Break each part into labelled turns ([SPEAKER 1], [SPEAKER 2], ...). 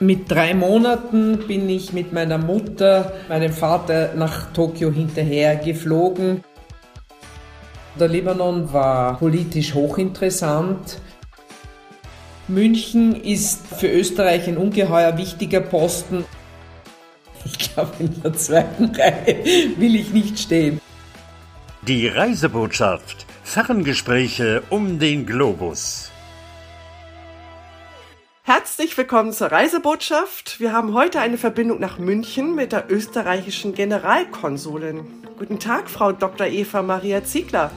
[SPEAKER 1] Mit drei Monaten bin ich mit meiner Mutter, meinem Vater nach Tokio hinterher geflogen. Der Libanon war politisch hochinteressant. München ist für Österreich ein ungeheuer wichtiger Posten. Ich glaube, in der zweiten Reihe will ich nicht stehen.
[SPEAKER 2] Die Reisebotschaft. Ferngespräche um den Globus.
[SPEAKER 3] Herzlich willkommen zur Reisebotschaft. Wir haben heute eine Verbindung nach München mit der österreichischen Generalkonsulin. Guten Tag, Frau Dr. Eva Maria Ziegler.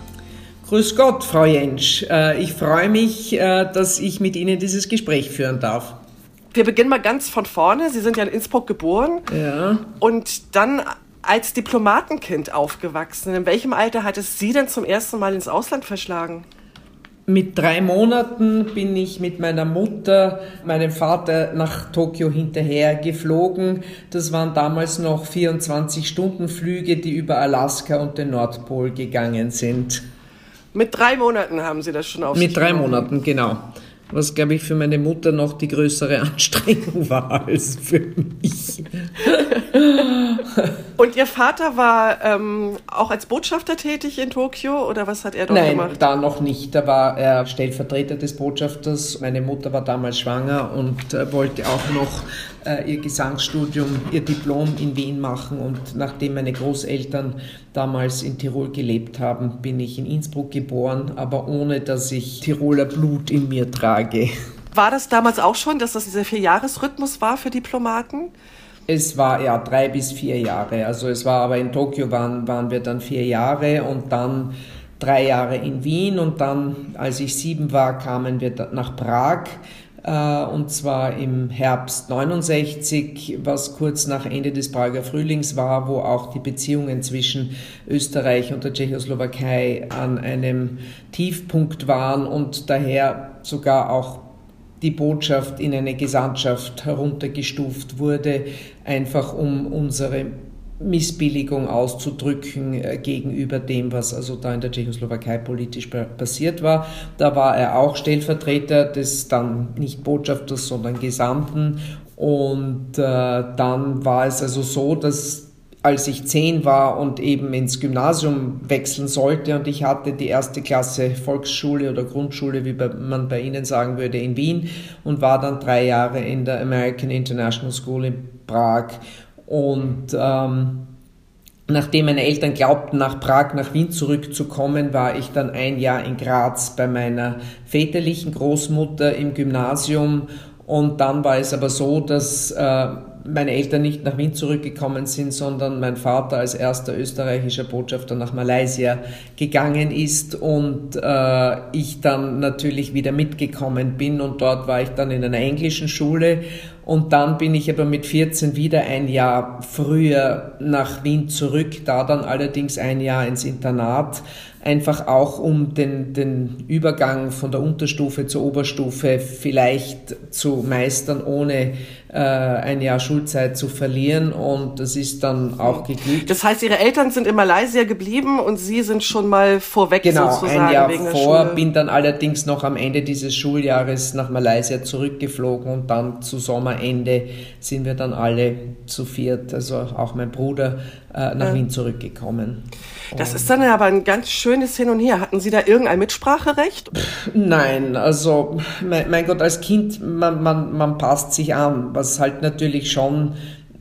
[SPEAKER 1] Grüß Gott, Frau Jentsch. Äh, ich freue mich, äh, dass ich mit Ihnen dieses Gespräch führen darf.
[SPEAKER 3] Wir beginnen mal ganz von vorne. Sie sind ja in Innsbruck geboren.
[SPEAKER 1] Ja.
[SPEAKER 3] Und dann als Diplomatenkind aufgewachsen. In welchem Alter hat es Sie denn zum ersten Mal ins Ausland verschlagen?
[SPEAKER 1] Mit drei Monaten bin ich mit meiner Mutter, meinem Vater nach Tokio hinterher geflogen. Das waren damals noch 24-Stunden-Flüge, die über Alaska und den Nordpol gegangen sind.
[SPEAKER 3] Mit drei Monaten haben Sie das schon auf
[SPEAKER 1] Mit drei Monaten, genau was, glaube ich, für meine Mutter noch die größere Anstrengung war als für mich.
[SPEAKER 3] Und Ihr Vater war ähm, auch als Botschafter tätig in Tokio oder was hat er dort
[SPEAKER 1] Nein,
[SPEAKER 3] gemacht?
[SPEAKER 1] Nein, da noch nicht. Da war er Stellvertreter des Botschafters. Meine Mutter war damals schwanger und äh, wollte auch noch äh, ihr Gesangsstudium, ihr Diplom in Wien machen. Und nachdem meine Großeltern damals in Tirol gelebt haben, bin ich in Innsbruck geboren, aber ohne dass ich Tiroler Blut in mir trage.
[SPEAKER 3] War das damals auch schon, dass das dieser Vierjahresrhythmus war für Diplomaten?
[SPEAKER 1] Es war ja drei bis vier Jahre. Also es war aber in Tokio waren, waren wir dann vier Jahre und dann drei Jahre in Wien und dann, als ich sieben war, kamen wir nach Prag äh, und zwar im Herbst 69, was kurz nach Ende des Prager Frühlings war, wo auch die Beziehungen zwischen Österreich und der Tschechoslowakei an einem Tiefpunkt waren und daher sogar auch die Botschaft in eine Gesandtschaft heruntergestuft wurde, einfach um unsere Missbilligung auszudrücken äh, gegenüber dem, was also da in der Tschechoslowakei politisch passiert war. Da war er auch Stellvertreter des dann nicht Botschafters, sondern Gesandten. Und äh, dann war es also so, dass als ich zehn war und eben ins Gymnasium wechseln sollte und ich hatte die erste Klasse Volksschule oder Grundschule, wie man bei Ihnen sagen würde, in Wien und war dann drei Jahre in der American International School in Prag und ähm, nachdem meine Eltern glaubten, nach Prag, nach Wien zurückzukommen, war ich dann ein Jahr in Graz bei meiner väterlichen Großmutter im Gymnasium. Und dann war es aber so, dass äh, meine Eltern nicht nach Wien zurückgekommen sind, sondern mein Vater als erster österreichischer Botschafter nach Malaysia gegangen ist und äh, ich dann natürlich wieder mitgekommen bin und dort war ich dann in einer englischen Schule und dann bin ich aber mit 14 wieder ein Jahr früher nach Wien zurück, da dann allerdings ein Jahr ins Internat einfach auch um den, den Übergang von der Unterstufe zur Oberstufe vielleicht zu meistern, ohne ein Jahr Schulzeit zu verlieren. Und das ist dann auch geglückt.
[SPEAKER 3] Das heißt, Ihre Eltern sind in Malaysia geblieben und Sie sind schon mal vorweg
[SPEAKER 1] genau,
[SPEAKER 3] sozusagen
[SPEAKER 1] ein Jahr
[SPEAKER 3] wegen
[SPEAKER 1] vor,
[SPEAKER 3] der Schule.
[SPEAKER 1] bin dann allerdings noch am Ende dieses Schuljahres nach Malaysia zurückgeflogen und dann zu Sommerende sind wir dann alle zu viert, also auch mein Bruder, äh, nach ja. Wien zurückgekommen.
[SPEAKER 3] Das ist dann aber ein ganz schönes Hin und Her. Hatten Sie da irgendein Mitspracherecht?
[SPEAKER 1] Nein, also mein, mein Gott, als Kind, man, man, man passt sich an. Was halt natürlich schon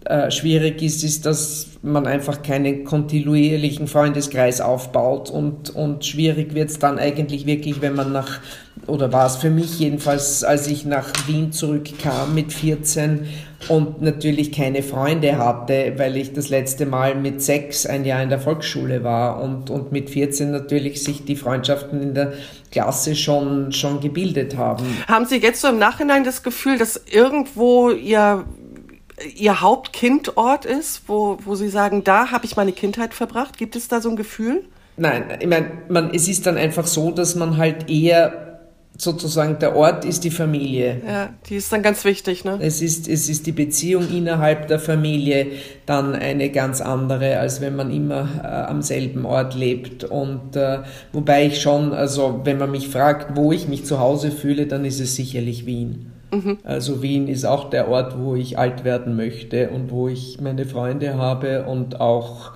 [SPEAKER 1] äh, schwierig ist, ist, dass man einfach keinen kontinuierlichen Freundeskreis aufbaut und, und schwierig wird es dann eigentlich wirklich, wenn man nach, oder war es für mich jedenfalls, als ich nach Wien zurückkam mit 14 und natürlich keine Freunde hatte, weil ich das letzte Mal mit sechs ein Jahr in der Volksschule war und, und mit 14 natürlich sich die Freundschaften in der Klasse schon, schon gebildet haben.
[SPEAKER 3] Haben Sie jetzt so im Nachhinein das Gefühl, dass irgendwo Ihr Ihr Hauptkindort ist, wo, wo Sie sagen, da habe ich meine Kindheit verbracht? Gibt es da so ein Gefühl?
[SPEAKER 1] Nein, ich meine, man, es ist dann einfach so, dass man halt eher sozusagen der Ort ist die Familie.
[SPEAKER 3] Ja, die ist dann ganz wichtig, ne?
[SPEAKER 1] Es ist, es ist die Beziehung innerhalb der Familie dann eine ganz andere, als wenn man immer äh, am selben Ort lebt. Und äh, wobei ich schon, also wenn man mich fragt, wo ich mich zu Hause fühle, dann ist es sicherlich Wien. Mhm. Also Wien ist auch der Ort, wo ich alt werden möchte und wo ich meine Freunde habe und auch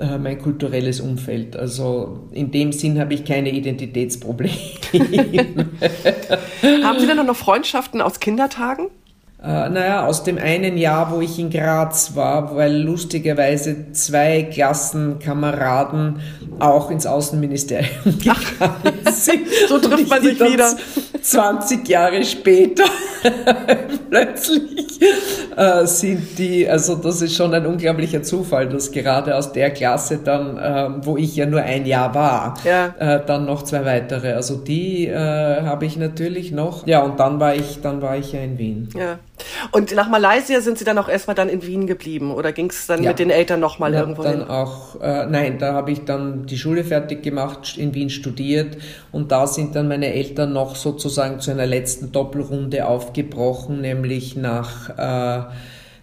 [SPEAKER 1] äh, mein kulturelles Umfeld. Also in dem Sinn habe ich keine Identitätsprobleme.
[SPEAKER 3] Haben Sie denn noch Freundschaften aus Kindertagen?
[SPEAKER 1] Äh, naja, aus dem einen Jahr, wo ich in Graz war, weil lustigerweise zwei Klassenkameraden auch ins Außenministerium gegangen.
[SPEAKER 3] so trifft man sich wieder.
[SPEAKER 1] 20 Jahre später plötzlich äh, sind die, also das ist schon ein unglaublicher Zufall, dass gerade aus der Klasse dann, äh, wo ich ja nur ein Jahr war, ja. äh, dann noch zwei weitere. Also die äh, habe ich natürlich noch. Ja, und dann war ich, dann war ich ja in Wien.
[SPEAKER 3] Ja. Und nach Malaysia sind Sie dann auch erstmal dann in Wien geblieben oder ging es dann ja. mit den Eltern nochmal irgendwo
[SPEAKER 1] dann
[SPEAKER 3] hin?
[SPEAKER 1] Auch, äh, nein, da habe ich dann die Schule fertig gemacht, in Wien studiert und da sind dann meine Eltern noch sozusagen zu einer letzten Doppelrunde aufgebrochen, nämlich nach äh,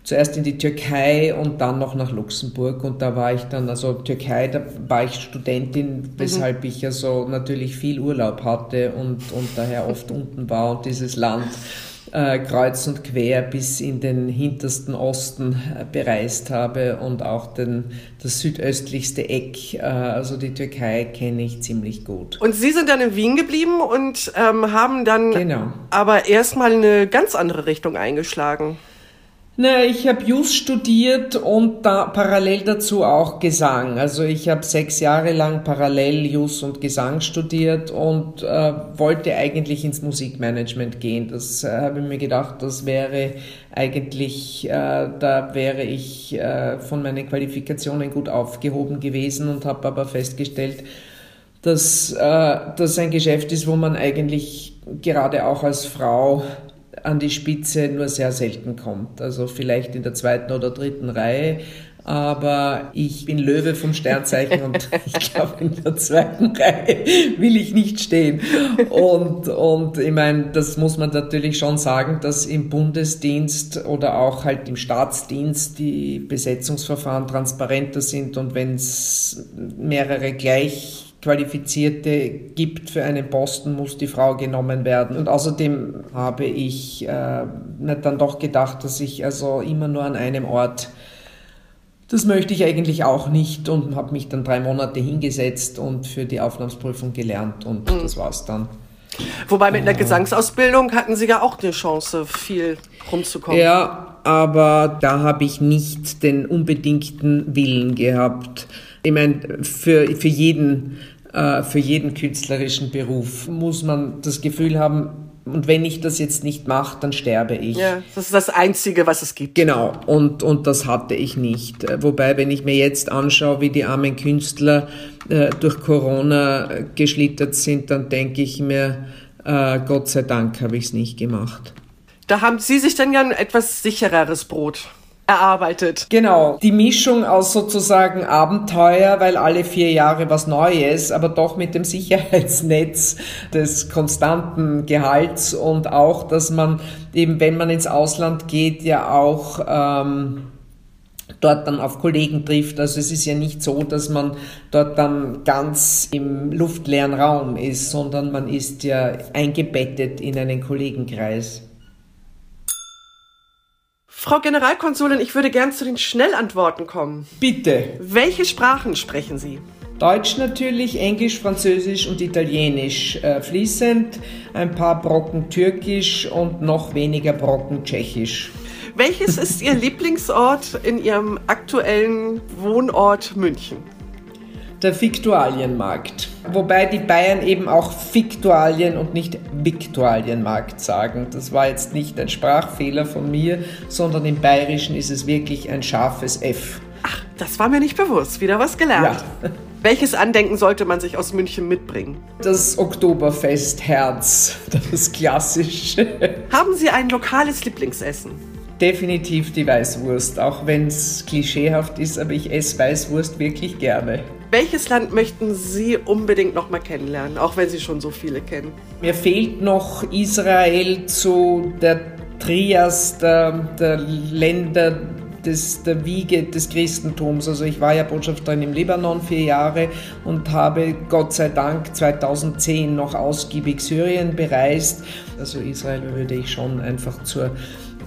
[SPEAKER 1] zuerst in die Türkei und dann noch nach Luxemburg. Und da war ich dann, also Türkei, da war ich Studentin, weshalb mhm. ich ja so natürlich viel Urlaub hatte und, und daher oft unten war und dieses Land äh, kreuz und quer bis in den hintersten Osten äh, bereist habe und auch den, das südöstlichste Eck, äh, also die Türkei, kenne ich ziemlich gut.
[SPEAKER 3] Und Sie sind dann in Wien geblieben und ähm, haben dann
[SPEAKER 1] genau.
[SPEAKER 3] aber erstmal eine ganz andere Richtung eingeschlagen.
[SPEAKER 1] Na, ich habe Jus studiert und da parallel dazu auch Gesang. Also ich habe sechs Jahre lang parallel Jus und Gesang studiert und äh, wollte eigentlich ins Musikmanagement gehen. Das äh, habe ich mir gedacht, das wäre eigentlich, äh, da wäre ich äh, von meinen Qualifikationen gut aufgehoben gewesen und habe aber festgestellt, dass äh, das ein Geschäft ist, wo man eigentlich gerade auch als Frau an die Spitze nur sehr selten kommt. Also vielleicht in der zweiten oder dritten Reihe. Aber ich bin Löwe vom Sternzeichen und ich glaube, in der zweiten Reihe will ich nicht stehen. Und, und ich meine, das muss man natürlich schon sagen, dass im Bundesdienst oder auch halt im Staatsdienst die Besetzungsverfahren transparenter sind und wenn es mehrere gleich Qualifizierte gibt für einen Posten, muss die Frau genommen werden. Und außerdem habe ich äh, dann doch gedacht, dass ich also immer nur an einem Ort das möchte ich eigentlich auch nicht und habe mich dann drei Monate hingesetzt und für die Aufnahmsprüfung gelernt und mhm. das war's dann.
[SPEAKER 3] Wobei mit einer äh, Gesangsausbildung hatten Sie ja auch eine Chance, viel rumzukommen.
[SPEAKER 1] Ja, aber da habe ich nicht den unbedingten Willen gehabt. Ich meine, für, für jeden für jeden künstlerischen Beruf muss man das Gefühl haben, und wenn ich das jetzt nicht mache, dann sterbe ich.
[SPEAKER 3] Ja, das ist das Einzige, was es gibt.
[SPEAKER 1] Genau, und, und das hatte ich nicht. Äh, wobei, wenn ich mir jetzt anschaue, wie die armen Künstler äh, durch Corona geschlittert sind, dann denke ich mir, äh, Gott sei Dank habe ich es nicht gemacht.
[SPEAKER 3] Da haben Sie sich dann ja ein etwas sichereres Brot erarbeitet.
[SPEAKER 1] Genau, die Mischung aus sozusagen Abenteuer, weil alle vier Jahre was Neues, aber doch mit dem Sicherheitsnetz des konstanten Gehalts und auch, dass man eben, wenn man ins Ausland geht, ja auch ähm, dort dann auf Kollegen trifft. Also es ist ja nicht so, dass man dort dann ganz im luftleeren Raum ist, sondern man ist ja eingebettet in einen Kollegenkreis.
[SPEAKER 3] Frau Generalkonsulin, ich würde gern zu den Schnellantworten kommen.
[SPEAKER 1] Bitte.
[SPEAKER 3] Welche Sprachen sprechen Sie?
[SPEAKER 1] Deutsch natürlich, Englisch, Französisch und Italienisch äh, fließend, ein paar Brocken Türkisch und noch weniger Brocken Tschechisch.
[SPEAKER 3] Welches ist Ihr Lieblingsort in Ihrem aktuellen Wohnort München?
[SPEAKER 1] Der Viktualienmarkt. Wobei die Bayern eben auch Viktualien und nicht Viktualienmarkt sagen. Das war jetzt nicht ein Sprachfehler von mir, sondern im Bayerischen ist es wirklich ein scharfes F.
[SPEAKER 3] Ach, das war mir nicht bewusst. Wieder was gelernt. Ja. Welches Andenken sollte man sich aus München mitbringen?
[SPEAKER 1] Das Oktoberfest Herz, das klassische.
[SPEAKER 3] Haben Sie ein lokales Lieblingsessen?
[SPEAKER 1] Definitiv die Weißwurst, auch wenn es klischeehaft ist, aber ich esse Weißwurst wirklich gerne.
[SPEAKER 3] Welches Land möchten Sie unbedingt noch mal kennenlernen, auch wenn Sie schon so viele kennen?
[SPEAKER 1] Mir fehlt noch Israel zu der Trias der, der Länder des, der Wiege des Christentums. Also ich war ja Botschafterin im Libanon vier Jahre und habe Gott sei Dank 2010 noch ausgiebig Syrien bereist Also Israel würde ich schon einfach zur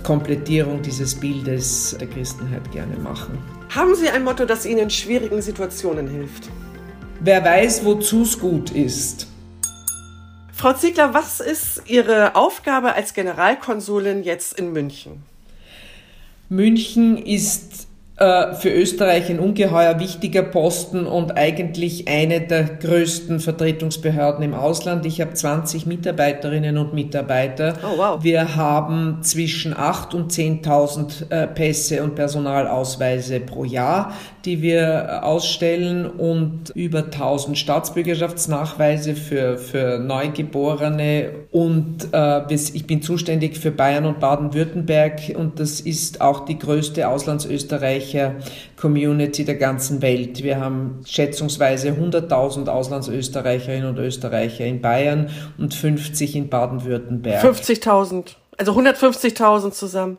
[SPEAKER 1] Komplettierung dieses Bildes der Christenheit gerne machen.
[SPEAKER 3] Haben Sie ein Motto, das Ihnen in schwierigen Situationen hilft?
[SPEAKER 1] Wer weiß, wozu es gut ist.
[SPEAKER 3] Frau Ziegler, was ist Ihre Aufgabe als Generalkonsulin jetzt in München?
[SPEAKER 1] München ist für Österreich ein ungeheuer wichtiger Posten und eigentlich eine der größten Vertretungsbehörden im Ausland. Ich habe 20 Mitarbeiterinnen und Mitarbeiter.
[SPEAKER 3] Oh, wow.
[SPEAKER 1] Wir haben zwischen 8 und 10.000 äh, Pässe und Personalausweise pro Jahr, die wir ausstellen und über 1000 Staatsbürgerschaftsnachweise für, für Neugeborene und äh, ich bin zuständig für Bayern und Baden-Württemberg und das ist auch die größte Auslandsösterreich Österreicher-Community der ganzen Welt. Wir haben schätzungsweise 100.000 Auslandsösterreicherinnen und Österreicher in Bayern und 50 in Baden-Württemberg.
[SPEAKER 3] 50.000, also 150.000 zusammen.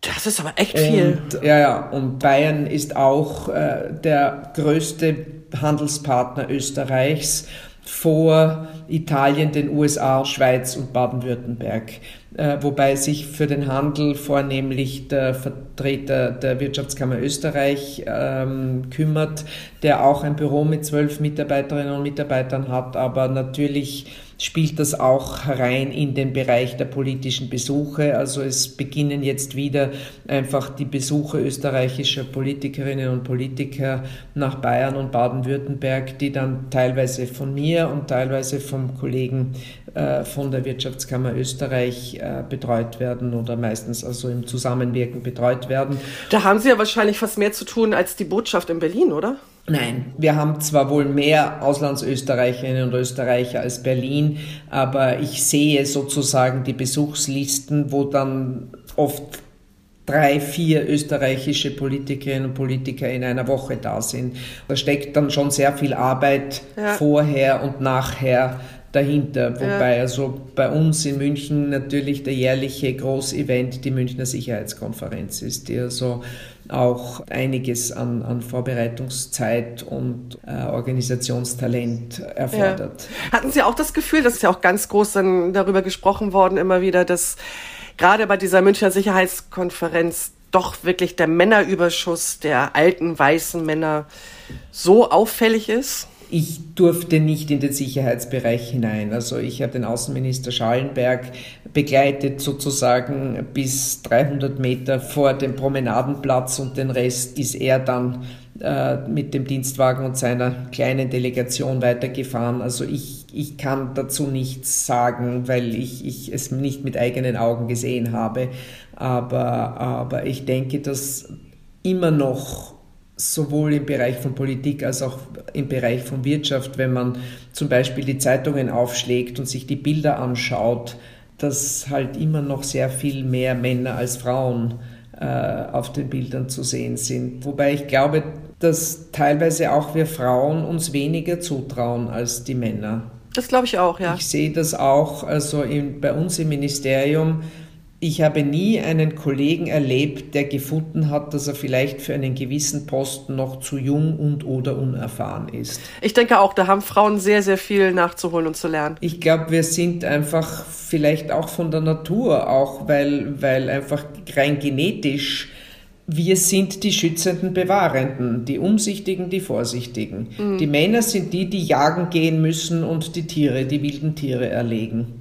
[SPEAKER 3] Das ist aber echt viel.
[SPEAKER 1] Und, ja, ja, und Bayern ist auch äh, der größte Handelspartner Österreichs vor Italien, den USA, Schweiz und Baden-Württemberg. Äh, wobei sich für den Handel vornehmlich der Vertreter der Wirtschaftskammer Österreich ähm, kümmert, der auch ein Büro mit zwölf Mitarbeiterinnen und Mitarbeitern hat, aber natürlich spielt das auch herein in den Bereich der politischen Besuche. Also es beginnen jetzt wieder einfach die Besuche österreichischer Politikerinnen und Politiker nach Bayern und Baden-Württemberg, die dann teilweise von mir und teilweise vom Kollegen äh, von der Wirtschaftskammer Österreich äh, betreut werden oder meistens also im Zusammenwirken betreut werden.
[SPEAKER 3] Da haben Sie ja wahrscheinlich fast mehr zu tun als die Botschaft in Berlin, oder?
[SPEAKER 1] Nein, wir haben zwar wohl mehr Auslandsösterreicherinnen und Österreicher als Berlin, aber ich sehe sozusagen die Besuchslisten, wo dann oft drei, vier österreichische Politikerinnen und Politiker in einer Woche da sind. Da steckt dann schon sehr viel Arbeit ja. vorher und nachher dahinter. Wobei ja. also bei uns in München natürlich der jährliche Großevent die Münchner Sicherheitskonferenz ist, die also auch einiges an, an Vorbereitungszeit und äh, Organisationstalent erfordert.
[SPEAKER 3] Ja. Hatten Sie auch das Gefühl, das ist ja auch ganz groß dann darüber gesprochen worden immer wieder, dass gerade bei dieser Münchner Sicherheitskonferenz doch wirklich der Männerüberschuss der alten weißen Männer so auffällig ist?
[SPEAKER 1] Ich durfte nicht in den Sicherheitsbereich hinein. Also ich habe den Außenminister Schallenberg begleitet sozusagen bis 300 Meter vor dem Promenadenplatz und den Rest ist er dann äh, mit dem Dienstwagen und seiner kleinen Delegation weitergefahren. Also ich, ich kann dazu nichts sagen, weil ich, ich es nicht mit eigenen Augen gesehen habe. Aber, aber ich denke, dass immer noch sowohl im Bereich von Politik als auch im Bereich von Wirtschaft, wenn man zum Beispiel die Zeitungen aufschlägt und sich die Bilder anschaut, dass halt immer noch sehr viel mehr Männer als Frauen äh, auf den Bildern zu sehen sind. Wobei ich glaube, dass teilweise auch wir Frauen uns weniger zutrauen als die Männer.
[SPEAKER 3] Das glaube ich auch, ja.
[SPEAKER 1] Ich sehe das auch, also in, bei uns im Ministerium ich habe nie einen Kollegen erlebt, der gefunden hat, dass er vielleicht für einen gewissen Posten noch zu jung und oder unerfahren ist.
[SPEAKER 3] Ich denke auch, da haben Frauen sehr, sehr viel nachzuholen und zu lernen.
[SPEAKER 1] Ich glaube, wir sind einfach vielleicht auch von der Natur, auch weil, weil einfach rein genetisch wir sind die schützenden Bewahrenden, die Umsichtigen, die Vorsichtigen. Mhm. Die Männer sind die, die jagen gehen müssen und die Tiere, die wilden Tiere erlegen.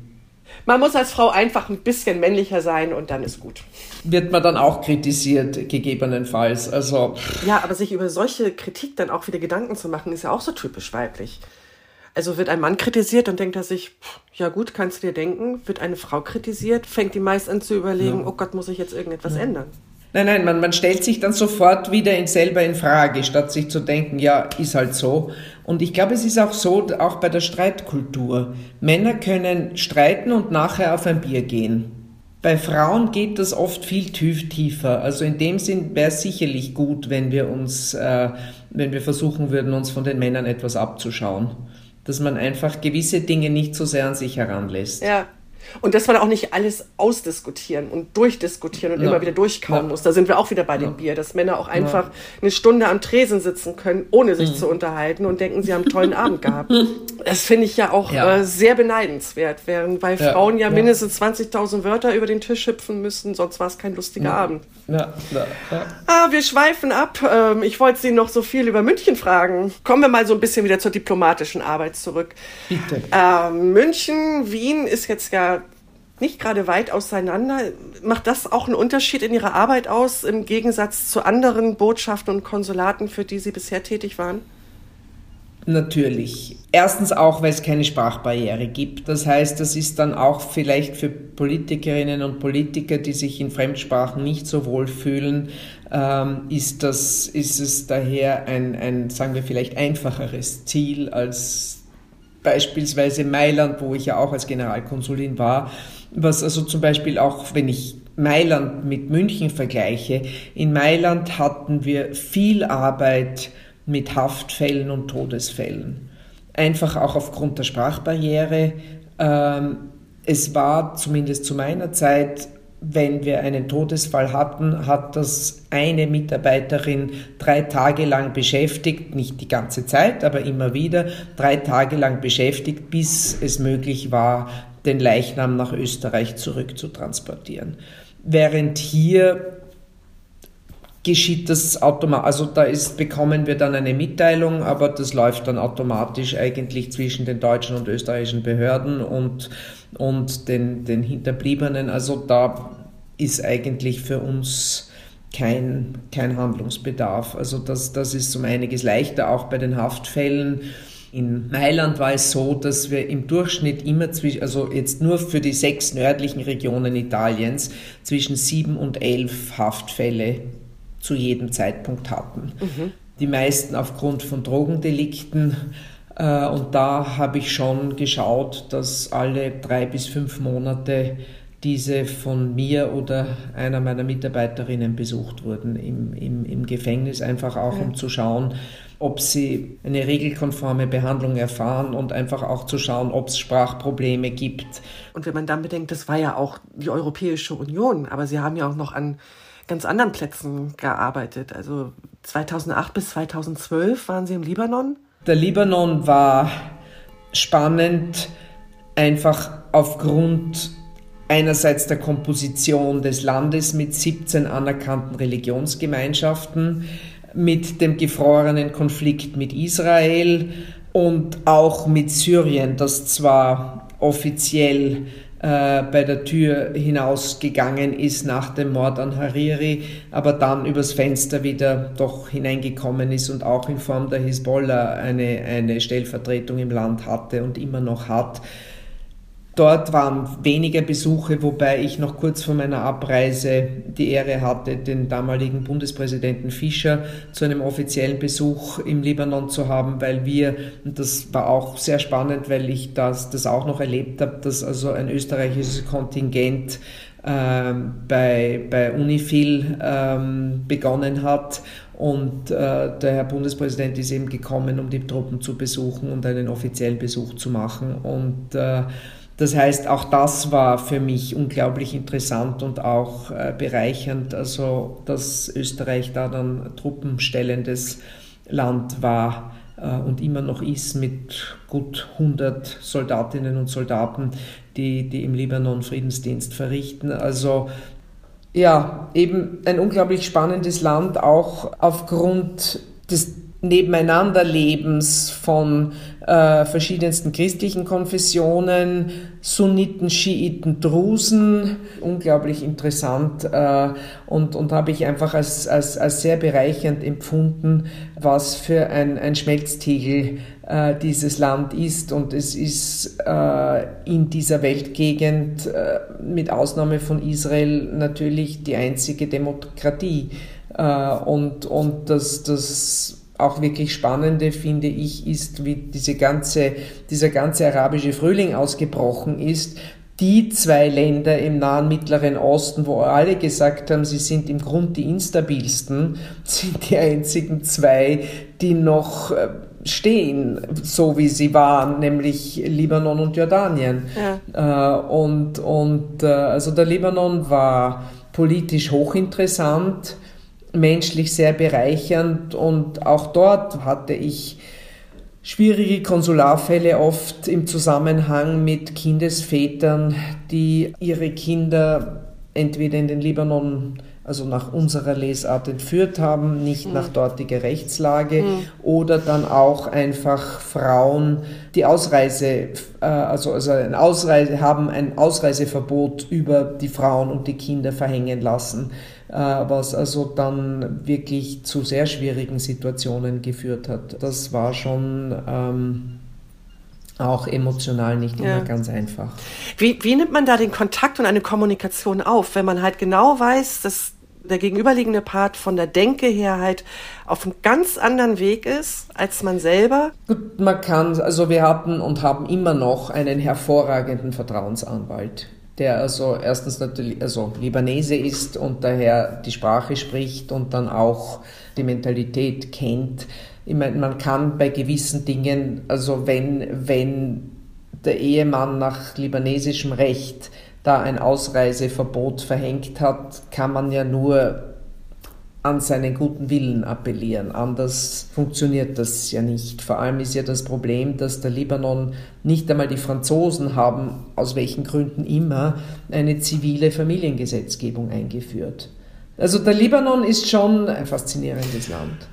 [SPEAKER 3] Man muss als Frau einfach ein bisschen männlicher sein und dann ist gut.
[SPEAKER 1] Wird man dann auch kritisiert, gegebenenfalls. Also.
[SPEAKER 3] Ja, aber sich über solche Kritik dann auch wieder Gedanken zu machen, ist ja auch so typisch weiblich. Also wird ein Mann kritisiert, dann denkt er sich, ja gut, kannst du dir denken. Wird eine Frau kritisiert, fängt die meist an zu überlegen, ja. oh Gott, muss ich jetzt irgendetwas ja. ändern.
[SPEAKER 1] Nein, nein, man, man stellt sich dann sofort wieder in selber in Frage, statt sich zu denken, ja, ist halt so. Und ich glaube, es ist auch so, auch bei der Streitkultur. Männer können streiten und nachher auf ein Bier gehen. Bei Frauen geht das oft viel tiefer. Also in dem Sinn wäre es sicherlich gut, wenn wir uns, äh, wenn wir versuchen würden, uns von den Männern etwas abzuschauen. Dass man einfach gewisse Dinge nicht so sehr an sich heranlässt.
[SPEAKER 3] Ja, Und dass man auch nicht alles ausdiskutieren und durchdiskutieren und ja. immer wieder durchkauen ja. muss. Da sind wir auch wieder bei dem Bier, dass Männer auch einfach eine Stunde am Tresen sitzen können, ohne sich mhm. zu unterhalten und denken, sie haben einen tollen Abend gehabt. Das finde ich ja auch äh, sehr beneidenswert, während bei Frauen ja, mindestens 20.000 Wörter über den Tisch hüpfen müssen, sonst war es kein lustiger Abend. Ja, Ah, wir schweifen ab. Ähm, ich wollte Sie noch so viel über München fragen. Kommen wir mal so ein bisschen wieder zur diplomatischen Arbeit zurück. Ähm, München, Wien ist jetzt ja nicht gerade weit auseinander. Macht das auch einen Unterschied in Ihrer Arbeit aus, im Gegensatz zu anderen Botschaften und Konsulaten, für die Sie bisher tätig waren?
[SPEAKER 1] Natürlich. Erstens auch, weil es keine Sprachbarriere gibt. Das heißt, das ist dann auch vielleicht für Politikerinnen und Politiker, die sich in Fremdsprachen nicht so wohl fühlen, ähm, ist, das, ist es daher ein, ein, sagen wir vielleicht, einfacheres Ziel als beispielsweise Mailand, wo ich ja auch als Generalkonsulin war, was also zum Beispiel auch, wenn ich Mailand mit München vergleiche, in Mailand hatten wir viel Arbeit mit Haftfällen und Todesfällen. Einfach auch aufgrund der Sprachbarriere. Ähm, es war zumindest zu meiner Zeit wenn wir einen Todesfall hatten, hat das eine Mitarbeiterin drei Tage lang beschäftigt, nicht die ganze Zeit, aber immer wieder, drei Tage lang beschäftigt, bis es möglich war, den Leichnam nach Österreich zurückzutransportieren. Während hier geschieht das automatisch, also da ist, bekommen wir dann eine Mitteilung, aber das läuft dann automatisch eigentlich zwischen den deutschen und österreichischen Behörden und, und den, den Hinterbliebenen. Also da ist eigentlich für uns kein, kein Handlungsbedarf. Also das, das ist um einiges leichter, auch bei den Haftfällen. In Mailand war es so, dass wir im Durchschnitt immer zwischen, also jetzt nur für die sechs nördlichen Regionen Italiens, zwischen sieben und elf Haftfälle zu jedem Zeitpunkt hatten. Mhm. Die meisten aufgrund von Drogendelikten. Äh, und da habe ich schon geschaut, dass alle drei bis fünf Monate diese von mir oder einer meiner Mitarbeiterinnen besucht wurden im, im, im Gefängnis, einfach auch um zu schauen, ob sie eine regelkonforme Behandlung erfahren und einfach auch zu schauen, ob es Sprachprobleme gibt.
[SPEAKER 3] Und wenn man dann bedenkt, das war ja auch die Europäische Union, aber sie haben ja auch noch an ganz anderen Plätzen gearbeitet. Also 2008 bis 2012 waren Sie im Libanon?
[SPEAKER 1] Der Libanon war spannend, einfach aufgrund einerseits der Komposition des Landes mit 17 anerkannten Religionsgemeinschaften, mit dem gefrorenen Konflikt mit Israel und auch mit Syrien, das zwar offiziell äh, bei der Tür hinausgegangen ist nach dem Mord an Hariri, aber dann übers Fenster wieder doch hineingekommen ist und auch in Form der Hisbollah eine, eine Stellvertretung im Land hatte und immer noch hat. Dort waren weniger Besuche, wobei ich noch kurz vor meiner Abreise die Ehre hatte, den damaligen Bundespräsidenten Fischer zu einem offiziellen Besuch im Libanon zu haben, weil wir, und das war auch sehr spannend, weil ich das, das auch noch erlebt habe, dass also ein österreichisches Kontingent ähm, bei, bei Unifil ähm, begonnen hat. Und äh, der Herr Bundespräsident ist eben gekommen, um die Truppen zu besuchen und einen offiziellen Besuch zu machen. Und äh, das heißt, auch das war für mich unglaublich interessant und auch äh, bereichernd, also dass Österreich da dann truppenstellendes Land war äh, und immer noch ist mit gut 100 Soldatinnen und Soldaten, die, die im Libanon Friedensdienst verrichten. Also ja, eben ein unglaublich spannendes Land, auch aufgrund des Nebeneinanderlebens von äh, verschiedensten christlichen Konfessionen, Sunniten, Schiiten, Drusen, unglaublich interessant äh, und, und habe ich einfach als, als, als sehr bereichernd empfunden, was für ein, ein Schmelztiegel äh, dieses Land ist. Und es ist äh, in dieser Weltgegend äh, mit Ausnahme von Israel natürlich die einzige Demokratie. Äh, und, und das, das auch wirklich Spannende finde ich, ist, wie diese ganze, dieser ganze arabische Frühling ausgebrochen ist. Die zwei Länder im nahen Mittleren Osten, wo alle gesagt haben, sie sind im Grund die instabilsten, sind die einzigen zwei, die noch äh, stehen, so wie sie waren, nämlich Libanon und Jordanien. Ja. Äh, und und äh, also der Libanon war politisch hochinteressant, menschlich sehr bereichernd und auch dort hatte ich schwierige Konsularfälle oft im Zusammenhang mit Kindesvätern, die ihre Kinder entweder in den Libanon also nach unserer Lesart entführt haben, nicht mhm. nach dortiger Rechtslage mhm. oder dann auch einfach Frauen, die Ausreise, äh, also, also ein Ausreise, haben ein Ausreiseverbot über die Frauen und die Kinder verhängen lassen, was also dann wirklich zu sehr schwierigen Situationen geführt hat. Das war schon ähm, auch emotional nicht immer ja. ganz einfach.
[SPEAKER 3] Wie, wie nimmt man da den Kontakt und eine Kommunikation auf, wenn man halt genau weiß, dass der gegenüberliegende Part von der Denke her halt auf einem ganz anderen Weg ist als man selber?
[SPEAKER 1] Gut, man kann, also wir hatten und haben immer noch einen hervorragenden Vertrauensanwalt, der also erstens natürlich also Libanese ist und daher die Sprache spricht und dann auch die Mentalität kennt. Ich meine, man kann bei gewissen Dingen, also wenn, wenn der Ehemann nach libanesischem Recht da ein Ausreiseverbot verhängt hat, kann man ja nur an seinen guten Willen appellieren. Anders funktioniert das ja nicht. Vor allem ist ja das Problem, dass der Libanon nicht einmal die Franzosen haben, aus welchen Gründen immer, eine zivile Familiengesetzgebung eingeführt. Also der Libanon ist schon ein faszinierendes Land.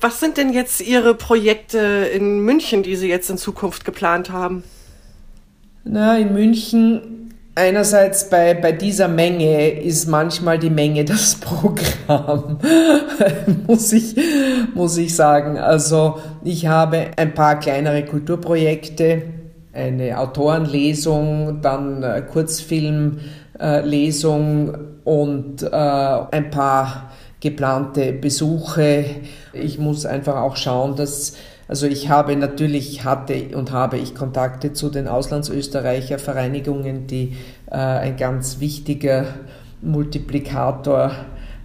[SPEAKER 3] Was sind denn jetzt Ihre Projekte in München, die Sie jetzt in Zukunft geplant haben?
[SPEAKER 1] Na, in München Einerseits bei, bei dieser Menge ist manchmal die Menge das Programm, muss, ich, muss ich sagen. Also ich habe ein paar kleinere Kulturprojekte, eine Autorenlesung, dann Kurzfilmlesung und äh, ein paar geplante Besuche. Ich muss einfach auch schauen, dass also ich habe natürlich, hatte und habe ich Kontakte zu den Auslandsösterreicher Vereinigungen, die äh, ein ganz wichtiger Multiplikator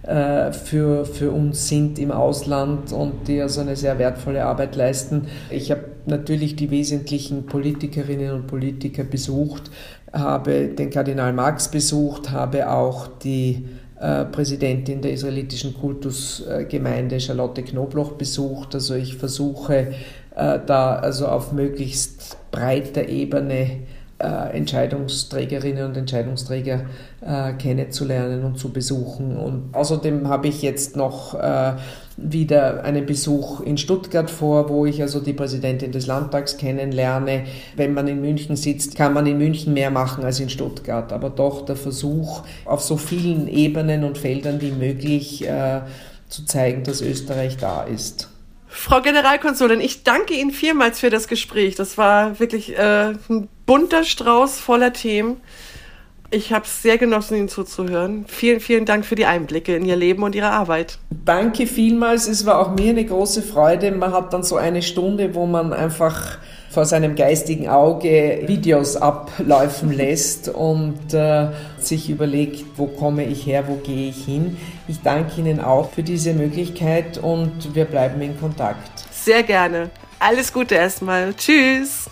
[SPEAKER 1] äh, für, für uns sind im Ausland und die also eine sehr wertvolle Arbeit leisten. Ich habe natürlich die wesentlichen Politikerinnen und Politiker besucht, habe den Kardinal Marx besucht, habe auch die Präsidentin der israelitischen Kultusgemeinde Charlotte Knobloch besucht. Also ich versuche äh, da also auf möglichst breiter Ebene äh, Entscheidungsträgerinnen und Entscheidungsträger äh, kennenzulernen und zu besuchen. Und außerdem habe ich jetzt noch äh, wieder einen Besuch in Stuttgart vor, wo ich also die Präsidentin des Landtags kennenlerne. Wenn man in München sitzt, kann man in München mehr machen als in Stuttgart. Aber doch der Versuch, auf so vielen Ebenen und Feldern wie möglich äh, zu zeigen, dass Österreich da ist.
[SPEAKER 3] Frau Generalkonsulin, ich danke Ihnen vielmals für das Gespräch. Das war wirklich äh, ein bunter Strauß voller Themen. Ich habe es sehr genossen, Ihnen zuzuhören. Vielen, vielen Dank für die Einblicke in Ihr Leben und Ihre Arbeit.
[SPEAKER 1] Danke vielmals. Es war auch mir eine große Freude. Man hat dann so eine Stunde, wo man einfach vor seinem geistigen Auge Videos abläufen lässt und äh, sich überlegt, wo komme ich her, wo gehe ich hin. Ich danke Ihnen auch für diese Möglichkeit und wir bleiben in Kontakt.
[SPEAKER 3] Sehr gerne. Alles Gute erstmal. Tschüss.